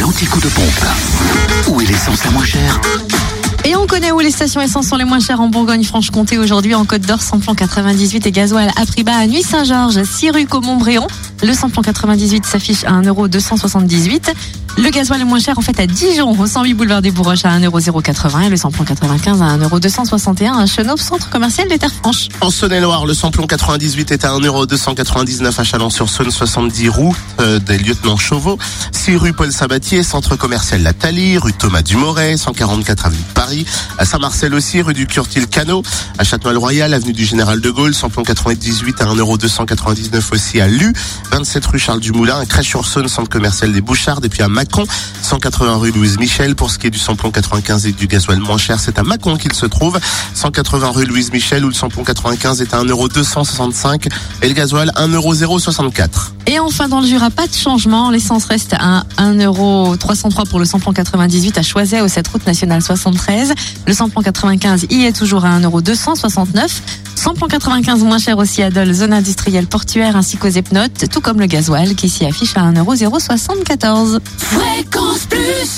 L'anti-coup de pompe. Où est l'essence la moins chère Et on connaît où les stations essence sont les moins chères en Bourgogne-Franche-Comté aujourd'hui en Côte d'Or, samplon 98 et gasoil à prix bas à Nuit-Saint-Georges, 6 rue Comont-Bréon. Le samplon 98 s'affiche à 1,278€. Le gasoil est moins cher en fait à Dijon, au 108 boulevard des Bourroches à 1,080€ et le samplon 95 à 1,261€ à Chenauve, centre commercial des Terres Franches. En Saône-et-Loire, le samplon 98 est à 1,299€ à Chalon-sur-Saône, 70 route euh, des lieutenants Chauveau. 6 rue Paul Sabatier, centre commercial La Thalie, rue Thomas Dumoret, 144 avenue de Paris. À Saint-Marcel aussi, rue du Curtil-Cano. À Châtenois-le-Royal, avenue du Général de Gaulle, samplon 98 à 1,299€ aussi à Lu. 27 rue Charles Dumoulin, à Crèche-sur-Saône, centre commercial des Bouchardes. Et puis à Mâcon, 180 rue Louise Michel. Pour ce qui est du samplon 95 et du gasoil moins cher, c'est à Mâcon qu'il se trouve. 180 rue Louise Michel où le samplon 95 est à 1,265€ et le gasoil 1,064€. Et enfin, dans le Jura, pas de changement. L'essence reste à 1,303€ pour le samplon 98 à Choiset, au 7 route nationale 73. Le samplon 95 y est toujours à 1,269€. Samplon 95 moins cher aussi à Dole, zone industrielle portuaire ainsi qu'aux Epnotes, tout comme le gasoil qui s'y affiche à 1,074€. Fréquence Plus